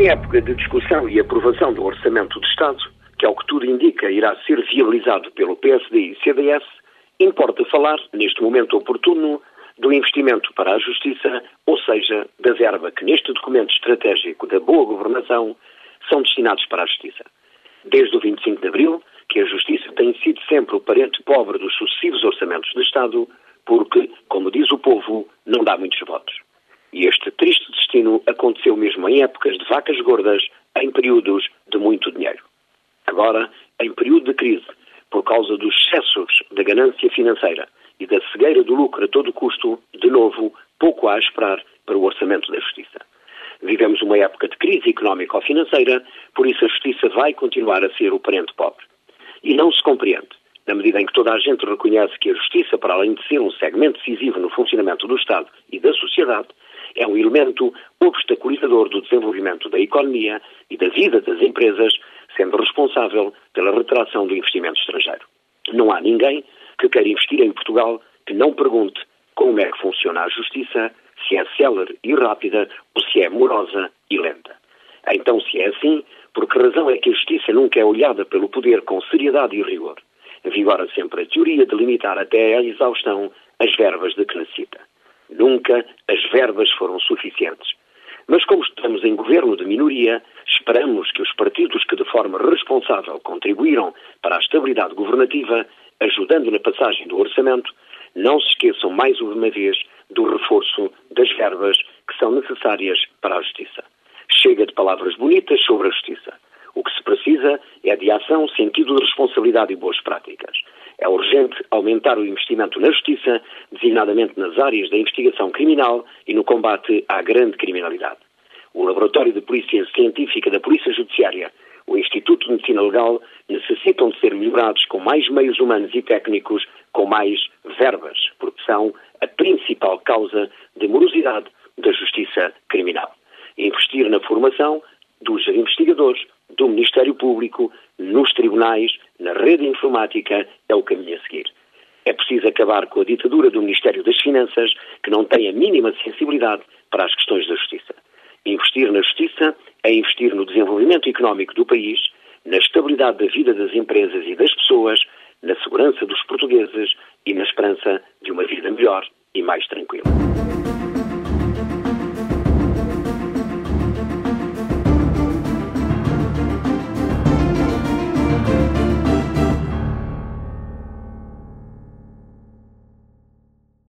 Em época de discussão e aprovação do Orçamento de Estado, que ao que tudo indica irá ser viabilizado pelo PSD e CDS, importa falar, neste momento oportuno, do investimento para a justiça, ou seja, da verba que neste documento estratégico da boa governação são destinados para a justiça. Desde o 25 de abril, que a justiça tem sido sempre o parente pobre dos sucessivos orçamentos de Estado, porque, como diz o povo, não dá muitos votos. E este triste destino aconteceu mesmo em épocas de vacas gordas, em períodos de muito dinheiro. Agora, em período de crise, por causa dos excessos da ganância financeira e da cegueira do lucro a todo custo, de novo, pouco há a esperar para o orçamento da justiça. Vivemos uma época de crise económica ou financeira, por isso a justiça vai continuar a ser o parente pobre. E não se compreende, na medida em que toda a gente reconhece que a justiça, para além de ser um segmento decisivo no funcionamento do Estado e da sociedade, é um elemento obstaculizador do desenvolvimento da economia e da vida das empresas, sendo responsável pela retração do investimento estrangeiro. Não há ninguém que queira investir em Portugal que não pergunte como é que funciona a justiça, se é célere e rápida ou se é morosa e lenta. Então, se é assim, por que razão é que a justiça nunca é olhada pelo poder com seriedade e rigor? Vigora sempre a teoria de limitar até à exaustão as verbas de que necessita. Nunca as verbas foram suficientes. Mas como estamos em governo de minoria, esperamos que os partidos que de forma responsável contribuíram para a estabilidade governativa, ajudando na passagem do orçamento, não se esqueçam mais uma vez do reforço das verbas que são necessárias para a justiça. Chega de palavras bonitas sobre a justiça. O que se precisa é de ação, sentido de responsabilidade e boas práticas. Urgente aumentar o investimento na justiça, designadamente nas áreas da investigação criminal e no combate à grande criminalidade. O Laboratório de Polícia Científica da Polícia Judiciária, o Instituto de Medicina Legal, necessitam de ser melhorados com mais meios humanos e técnicos, com mais verbas, porque são a principal causa de morosidade da justiça criminal. Investir na formação dos investigadores, do Ministério Público, nos tribunais, na rede informática, é o caminho a seguir. É preciso acabar com a ditadura do Ministério das Finanças, que não tem a mínima sensibilidade para as questões da justiça. Investir na justiça é investir no desenvolvimento económico do país, na estabilidade da vida das empresas e das pessoas, na segurança dos portugueses